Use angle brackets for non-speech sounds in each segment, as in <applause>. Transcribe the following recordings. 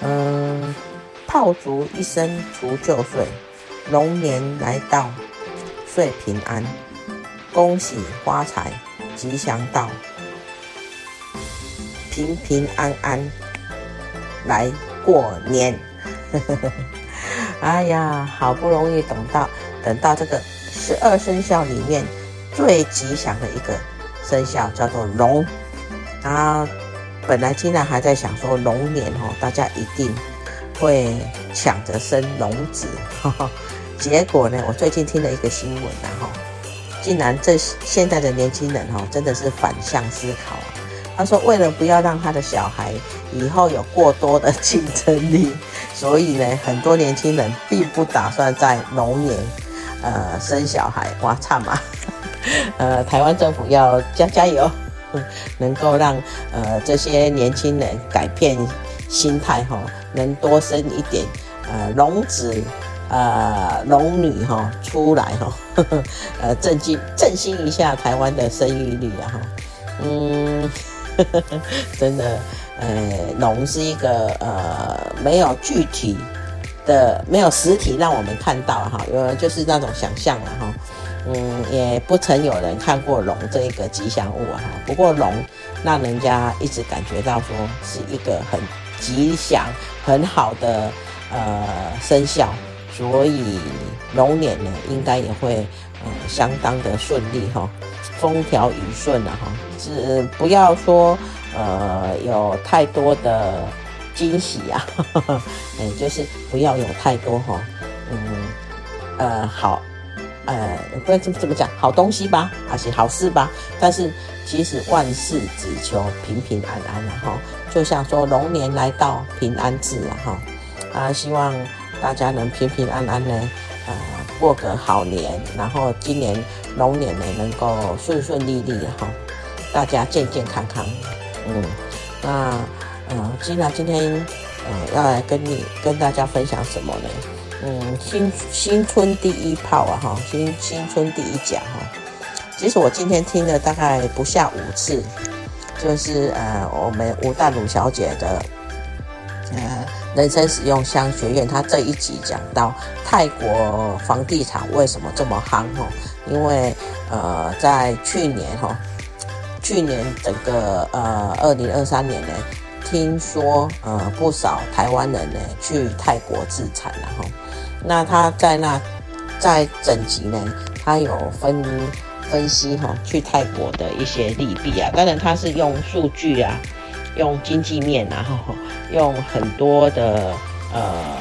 嗯，炮竹一声除旧岁，龙年来到岁平安，恭喜发财吉祥到，平平安安来过年。<laughs> 哎呀，好不容易等到等到这个十二生肖里面最吉祥的一个生肖叫做龙啊。本来竟然还在想说龙年哦，大家一定会抢着生龙子，呵呵，结果呢，我最近听了一个新闻然后竟然这现在的年轻人哈，真的是反向思考。他说，为了不要让他的小孩以后有过多的竞争力，<laughs> 所以呢，很多年轻人并不打算在龙年呃生小孩。哇，差嘛！<laughs> 呃，台湾政府要加加油。能够让呃这些年轻人改变心态哈，能多生一点呃龙子呃龙女哈出来哈，<laughs> 呃振兴振兴一下台湾的生育率啊哈，嗯，<laughs> 真的呃龙是一个呃没有具体的没有实体让我们看到哈，有人就是那种想象了哈。嗯，也不曾有人看过龙这一个吉祥物啊。不过龙让人家一直感觉到说是一个很吉祥、很好的呃生肖，所以龙年呢应该也会呃相当的顺利哈，风调雨顺了哈。是不要说呃有太多的惊喜啊，嗯，<laughs> 就是不要有太多哈，嗯呃好。呃，不知道怎么怎么讲，好东西吧，还是好事吧？但是其实万事只求平平安安然后就像说龙年来到平安至了哈啊，希望大家能平平安安呢，呃，过个好年，然后今年龙年呢能够顺顺利利哈，大家健健康康。嗯，那嗯，既然今天呃要来跟你跟大家分享什么呢？嗯，新新春第一炮啊，哈，新新春第一讲哈。其实我今天听了大概不下五次，就是呃，我们吴淡如小姐的呃人生使用商学院，她这一集讲到泰国房地产为什么这么夯哈？因为呃，在去年哈，去年整个呃二零二三年呢，听说呃不少台湾人呢去泰国自产了哈。那他在那，在整集呢，他有分分析哈，去泰国的一些利弊啊。当然他是用数据啊，用经济面啊，用很多的呃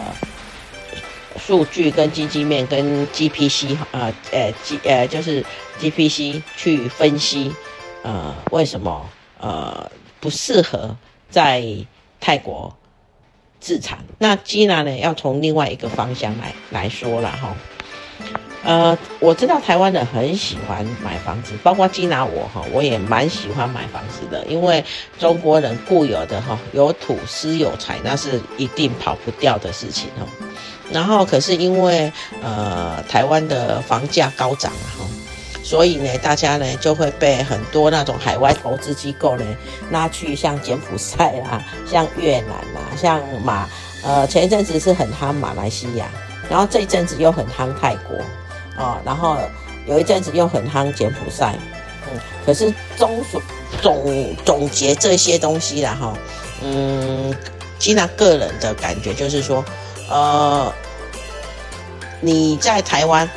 数据跟经济面跟 GPC 啊，呃 G 呃就是 GPC 去分析，呃为什么呃不适合在泰国。自产，那吉娜呢？要从另外一个方向来来说了哈。呃，我知道台湾人很喜欢买房子，包括吉娜我哈，我也蛮喜欢买房子的，因为中国人固有的哈，有土斯有财，那是一定跑不掉的事情哦。然后可是因为呃台湾的房价高涨哈。所以呢，大家呢就会被很多那种海外投资机构呢拉去像柬埔寨啦、像越南啦、像马呃前一阵子是很夯马来西亚，然后这一阵子又很夯泰国哦，然后有一阵子又很夯柬埔寨，嗯，可是总总总结这些东西啦哈，嗯，吉娜个人的感觉就是说，呃，你在台湾。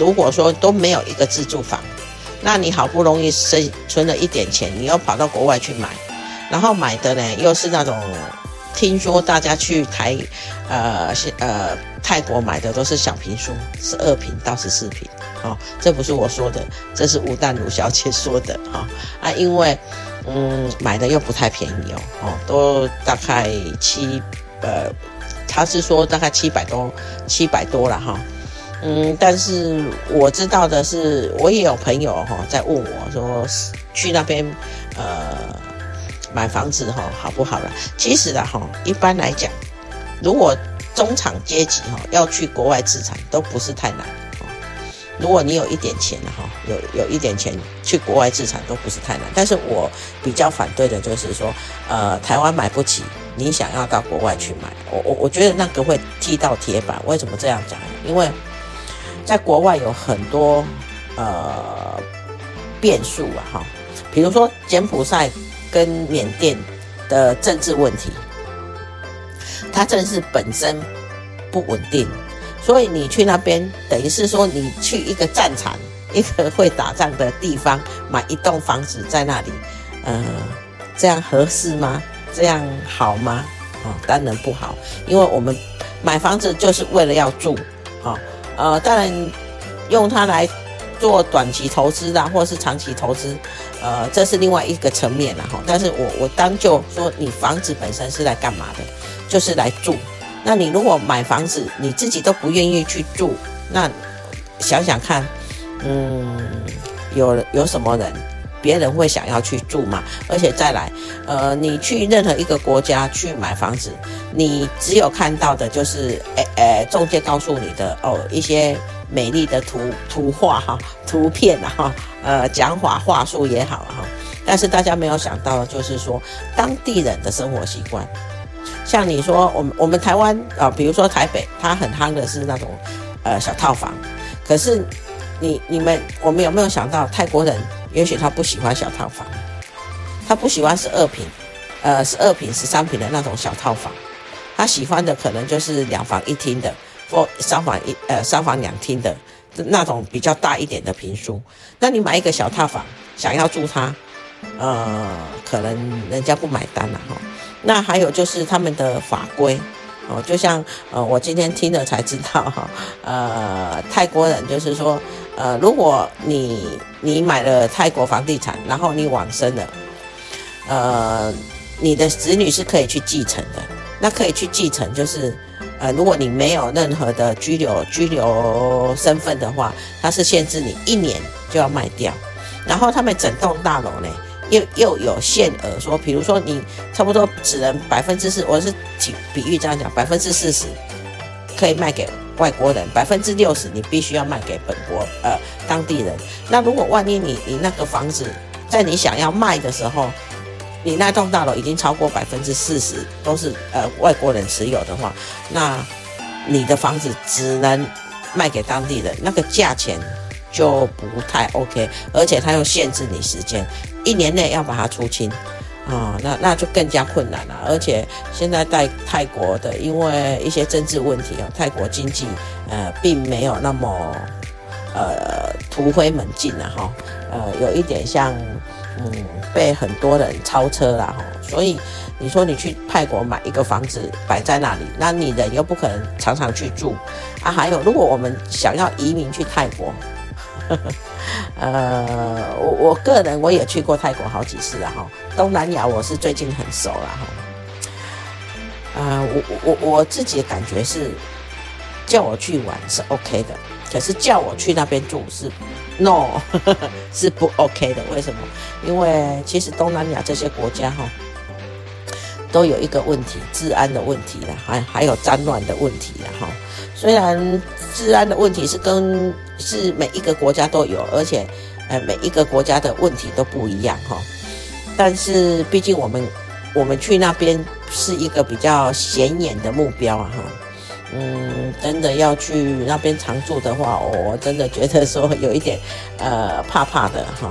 如果说都没有一个自住房，那你好不容易生存了一点钱，你又跑到国外去买，然后买的呢又是那种听说大家去台，呃，呃，泰国买的都是小平数，十二平到十四平。哦，这不是我说的，这是吴淡如小姐说的。哈、啊，因为嗯，买的又不太便宜哦，哦，都大概七，呃，他是说大概七百多，七百多了哈。嗯，但是我知道的是，我也有朋友哈、哦、在问我说，去那边呃买房子哈、哦、好不好了？其实的哈，一般来讲，如果中产阶级哈要去国外置产，都不是太难。如果你有一点钱哈，有有一点钱去国外置产都不是太难。但是我比较反对的就是说，呃，台湾买不起，你想要到国外去买，我我我觉得那个会踢到铁板。为什么这样讲？因为在国外有很多呃变数啊哈，比如说柬埔寨跟缅甸的政治问题，它政治本身不稳定。所以你去那边，等于是说你去一个战场，一个会打仗的地方，买一栋房子在那里，呃，这样合适吗？这样好吗？哦，当然不好，因为我们买房子就是为了要住，哦，呃，当然用它来做短期投资啊，或是长期投资，呃，这是另外一个层面了哈。但是我我当就说，你房子本身是来干嘛的？就是来住。那你如果买房子，你自己都不愿意去住，那想想看，嗯，有有什么人，别人会想要去住吗？而且再来，呃，你去任何一个国家去买房子，你只有看到的就是，诶诶，中介告诉你的哦，一些美丽的图图画哈，图片哈，呃，讲法话术也好哈，但是大家没有想到的就是说，当地人的生活习惯。像你说，我们我们台湾啊，比如说台北，它很夯的是那种，呃，小套房。可是你你们我们有没有想到，泰国人也许他不喜欢小套房，他不喜欢十二平，呃，十二平、十三平的那种小套房，他喜欢的可能就是两房一厅的，或三房一呃三房两厅的那种比较大一点的平数。那你买一个小套房，想要住它，呃，可能人家不买单了哈。那还有就是他们的法规哦，就像呃，我今天听了才知道哈，呃，泰国人就是说，呃，如果你你买了泰国房地产，然后你往生了，呃，你的子女是可以去继承的。那可以去继承，就是呃，如果你没有任何的居留居留身份的话，它是限制你一年就要卖掉。然后他们整栋大楼呢，又又有限额，说，比如说你差不多只能百分之四，我是比比喻这样讲，百分之四十可以卖给外国人，百分之六十你必须要卖给本国呃当地人。那如果万一你你那个房子在你想要卖的时候，你那栋大楼已经超过百分之四十都是呃外国人持有的话，那你的房子只能卖给当地人，那个价钱就不太 OK，而且它又限制你时间。一年内要把它出清，啊、哦，那那就更加困难了。而且现在在泰国的，因为一些政治问题啊，泰国经济呃并没有那么呃突飞猛进了哈，呃有一点像嗯被很多人超车了哈。所以你说你去泰国买一个房子摆在那里，那你人又不可能常常去住啊。还有，如果我们想要移民去泰国。呵呵呃，我我个人我也去过泰国好几次了哈，东南亚我是最近很熟了哈。呃，我我我自己的感觉是，叫我去玩是 OK 的，可是叫我去那边住是 no，<laughs> 是不 OK 的。为什么？因为其实东南亚这些国家哈，都有一个问题，治安的问题了，还还有战乱的问题了哈。虽然治安的问题是跟是每一个国家都有，而且，呃，每一个国家的问题都不一样哈。但是毕竟我们我们去那边是一个比较显眼的目标啊哈。嗯，真的要去那边常住的话，我真的觉得说有一点呃怕怕的哈。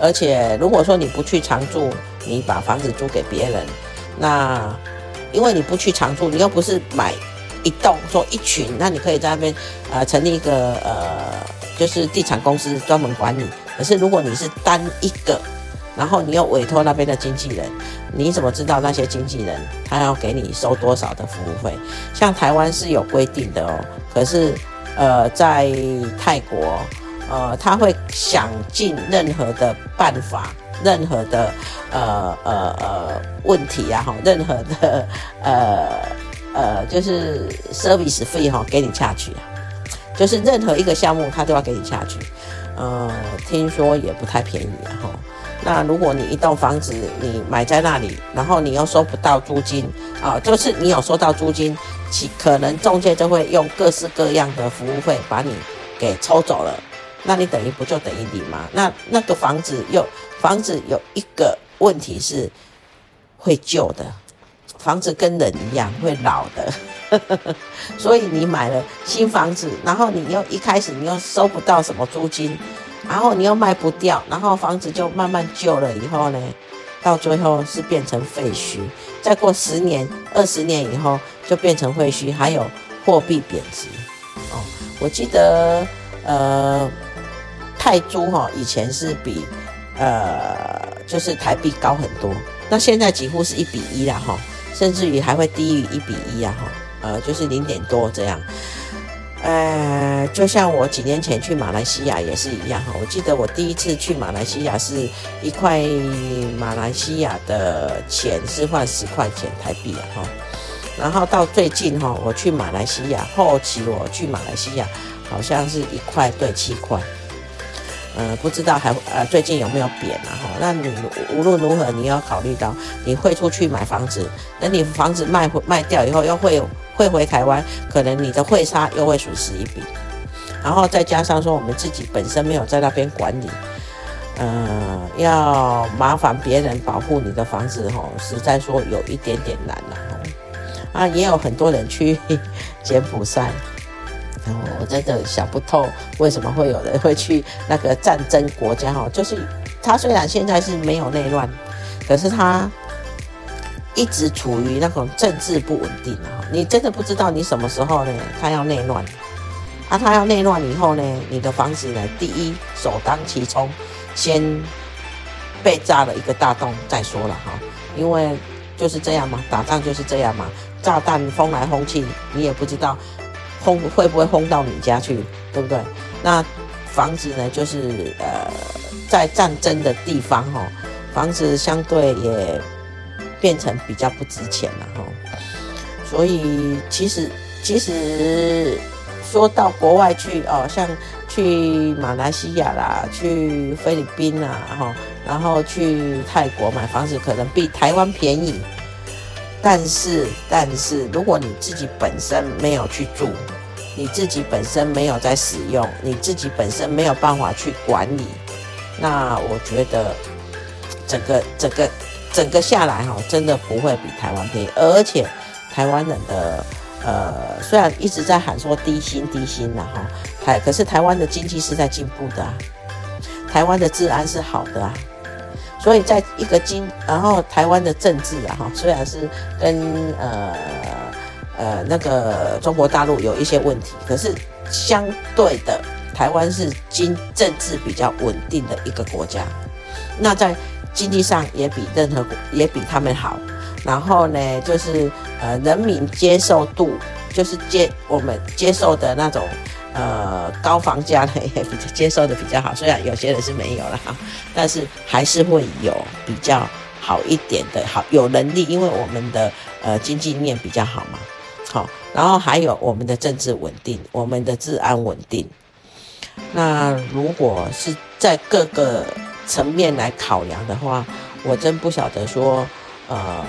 而且如果说你不去常住，你把房子租给别人，那因为你不去常住，你又不是买。一栋说一群，那你可以在那边呃成立一个呃就是地产公司专门管理。可是如果你是单一个然后你又委托那边的经纪人，你怎么知道那些经纪人他要给你收多少的服务费？像台湾是有规定的哦，可是呃，在泰国，呃，他会想尽任何的办法，任何的呃呃呃问题啊，哈，任何的呃呃就是 service 费哈，给你下去啊，就是任何一个项目他都要给你下去，呃，听说也不太便宜啊，哈。那如果你一栋房子你买在那里，然后你又收不到租金啊，就是你有收到租金，其可能中介就会用各式各样的服务费把你给抽走了，那你等于不就等于零吗？那那个房子又房子有一个问题是会旧的，房子跟人一样会老的，<laughs> 所以你买了新房子，然后你又一开始你又收不到什么租金。然后你又卖不掉，然后房子就慢慢旧了，以后呢，到最后是变成废墟。再过十年、二十年以后，就变成废墟，还有货币贬值。哦，我记得，呃，泰铢哈以前是比呃就是台币高很多，那现在几乎是一比一了哈，甚至于还会低于一比一啊哈，呃就是零点多这样。呃，就像我几年前去马来西亚也是一样哈，我记得我第一次去马来西亚是一块马来西亚的钱是换十块钱台币啊哈，然后到最近哈，我去马来西亚后期我去马来西亚好像是一块兑七块。呃，不知道还呃最近有没有贬啊？哈，那你无论如何，你要考虑到你会出去买房子，等你房子卖卖掉以后，又会会回台湾，可能你的汇差又会损失一笔。然后再加上说，我们自己本身没有在那边管理，呃，要麻烦别人保护你的房子，哈，实在说有一点点难了，啊，也有很多人去 <laughs> 柬埔寨。我真的想不透，为什么会有人会去那个战争国家？哈，就是他虽然现在是没有内乱，可是他一直处于那种政治不稳定啊。你真的不知道你什么时候呢？他要内乱，啊，他要内乱以后呢，你的房子呢，第一首当其冲，先被炸了一个大洞再说了哈，因为就是这样嘛，打仗就是这样嘛，炸弹轰来轰去，你也不知道。轰会不会轰到你家去，对不对？那房子呢，就是呃，在战争的地方哈，房子相对也变成比较不值钱了哈。所以其实其实说到国外去哦，像去马来西亚啦，去菲律宾啦哈，然后去泰国买房子，可能比台湾便宜。但是，但是，如果你自己本身没有去住，你自己本身没有在使用，你自己本身没有办法去管理，那我觉得整个、整个、整个下来哈，真的不会比台湾便宜。而且，台湾人的呃，虽然一直在喊说低薪、低薪啦哈，台可是台湾的经济是在进步的，台湾的治安是好的啊。所以，在一个经，然后台湾的政治啊，哈，虽然是跟呃呃那个中国大陆有一些问题，可是相对的，台湾是经政治比较稳定的一个国家。那在经济上也比任何国也比他们好。然后呢，就是呃人民接受度，就是接我们接受的那种。呃，高房价呢也比较接受的比较好，虽然有些人是没有了哈，但是还是会有比较好一点的，好有能力，因为我们的呃经济面比较好嘛，好，然后还有我们的政治稳定，我们的治安稳定。那如果是在各个层面来考量的话，我真不晓得说，呃，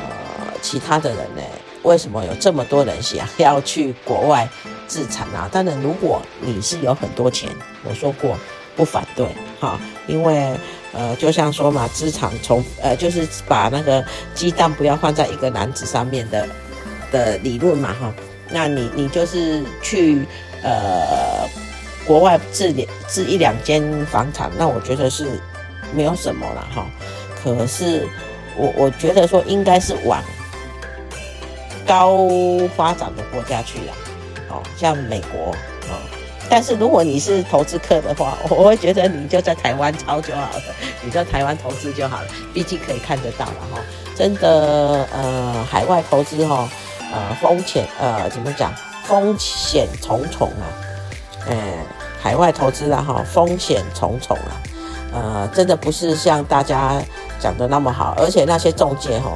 其他的人呢，为什么有这么多人想要去国外？自产啊，当然，如果你是有很多钱，我说过不反对哈，因为呃，就像说嘛，资产从呃，就是把那个鸡蛋不要放在一个篮子上面的的理论嘛哈，那你你就是去呃国外置两置一两间房产，那我觉得是没有什么了哈，可是我我觉得说应该是往高发展的国家去了。哦，像美国，哦，但是如果你是投资客的话，<laughs> 我会觉得你就在台湾抄就好了，<laughs> 你在台湾投资就好了，毕竟可以看得到了哈。真的，呃，海外投资哈，呃，风险，呃，怎么讲？风险重重啊，呃，海外投资啊哈，风险重重啊，呃，真的不是像大家讲的那么好，而且那些中介哈。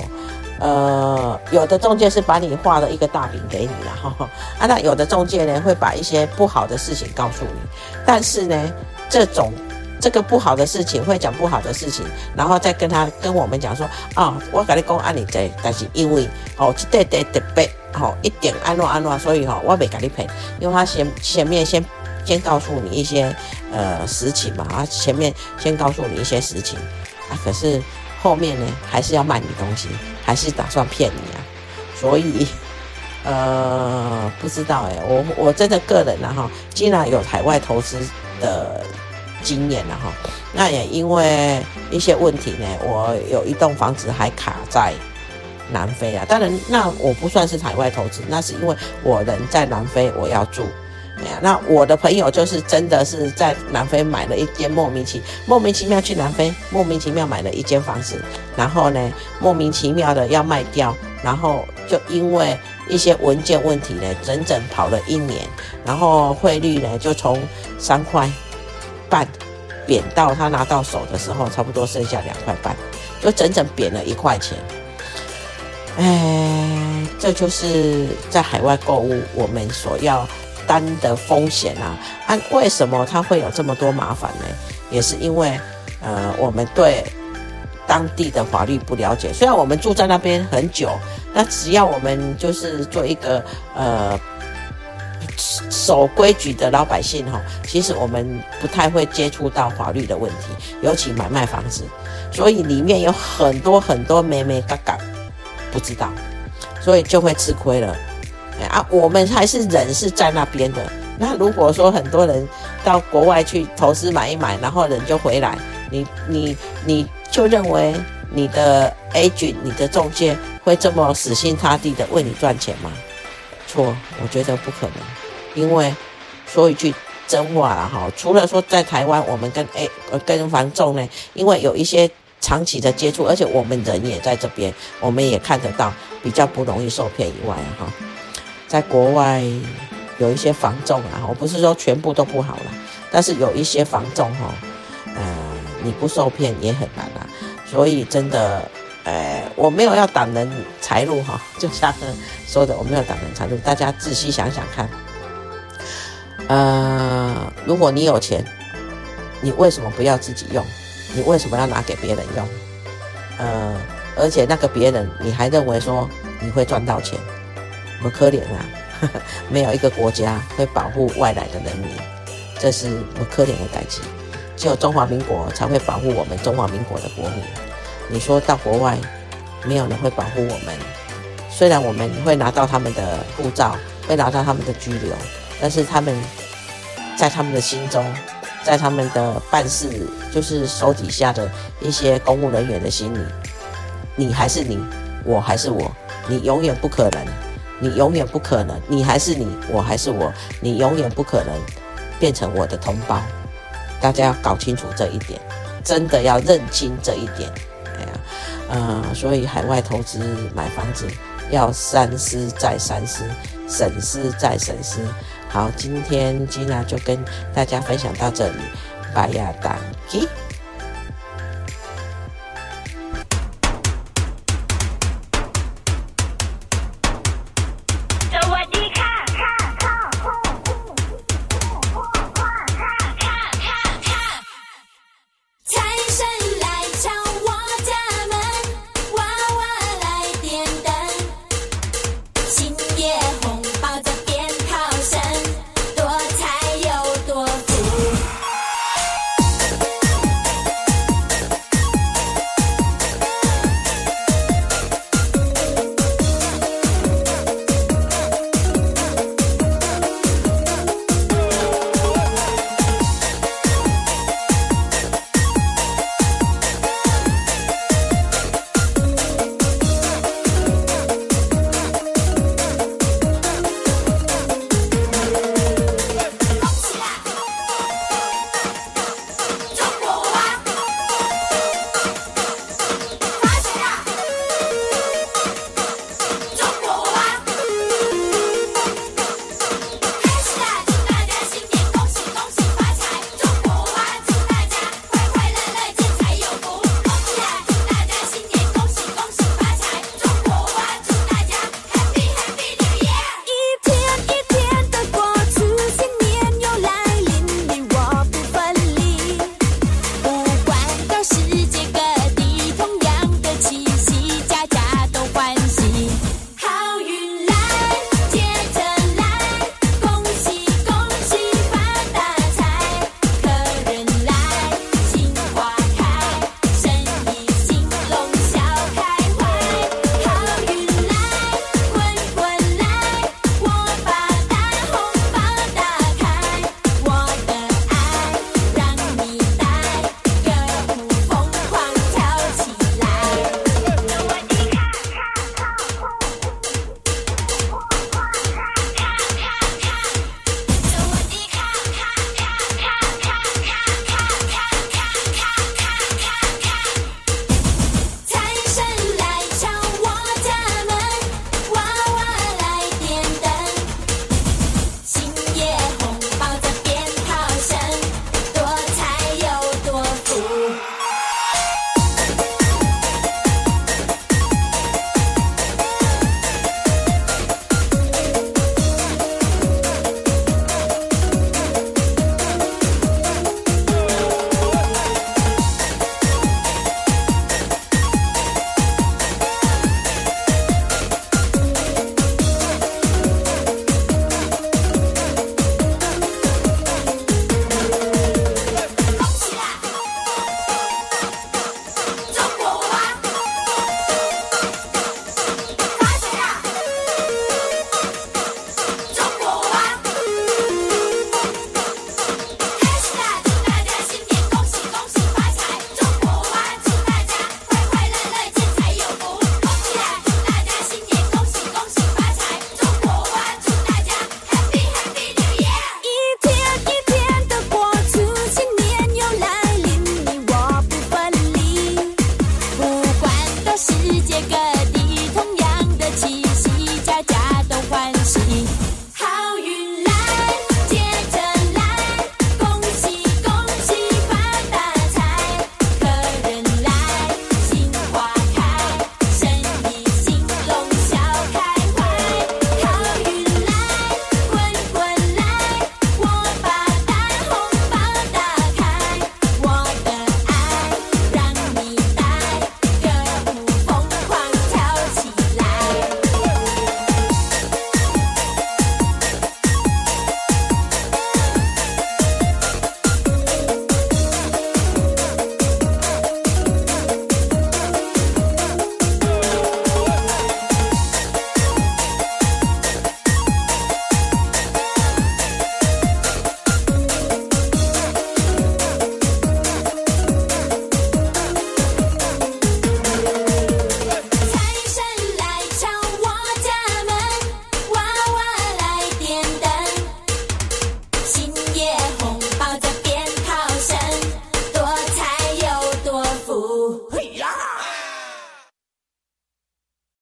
呃，有的中介是把你画了一个大饼给你了哈，<laughs> 啊，那有的中介呢会把一些不好的事情告诉你，但是呢，这种这个不好的事情会讲不好的事情，然后再跟他跟我们讲说啊、我跟你讲按你这，但是因为哦，这对特别哦，一点安诺安诺，所以哈、哦，我没跟你赔，因为他前前面先先告诉你一些呃实情嘛，啊，前面先告诉你一些实情啊，可是后面呢还是要卖你东西。还是打算骗你啊？所以，呃，不知道哎，我我真的个人呢哈，既然有海外投资的经验了哈，那也因为一些问题呢，我有一栋房子还卡在南非啊。当然，那我不算是海外投资，那是因为我人在南非，我要住。那我的朋友就是真的是在南非买了一间莫名其莫名其妙去南非，莫名其妙买了一间房子，然后呢，莫名其妙的要卖掉，然后就因为一些文件问题呢，整整跑了一年，然后汇率呢就从三块半贬到他拿到手的时候，差不多剩下两块半，就整整贬了一块钱。哎，这就是在海外购物我们所要。单的风险啊，啊，为什么他会有这么多麻烦呢？也是因为，呃，我们对当地的法律不了解。虽然我们住在那边很久，那只要我们就是做一个呃守规矩的老百姓哈，其实我们不太会接触到法律的问题，尤其买卖房子，所以里面有很多很多眉眉角角不知道，所以就会吃亏了。啊，我们还是人是在那边的。那如果说很多人到国外去投资买一买，然后人就回来，你你你就认为你的 agent、你的中介会这么死心塌地的为你赚钱吗？错，我觉得不可能。因为说一句真话啦哈，除了说在台湾，我们跟哎跟房仲呢，因为有一些长期的接触，而且我们人也在这边，我们也看得到，比较不容易受骗以外哈。在国外有一些防重啊，我不是说全部都不好了，但是有一些防重哈，呃，你不受骗也很难啊。所以真的，呃，我没有要挡人财路哈，就像说的，我没有挡人财路，大家仔细想想看，呃，如果你有钱，你为什么不要自己用？你为什么要拿给别人用？呃，而且那个别人，你还认为说你会赚到钱？我们可怜啊呵呵！<laughs> 没有一个国家会保护外来的人民，这是不可怜的代志。只有中华民国才会保护我们中华民国的国民。你说到国外，没有人会保护我们。虽然我们会拿到他们的护照，会拿到他们的居留，但是他们在他们的心中，在他们的办事，就是手底下的一些公务人员的心里，你还是你，我还是我，你永远不可能。你永远不可能，你还是你，我还是我，你永远不可能变成我的同胞。大家要搞清楚这一点，真的要认清这一点。哎呀，呃，所以海外投资买房子要三思再三思，审思再审思。好，今天吉娜就跟大家分享到这里，拜亚当。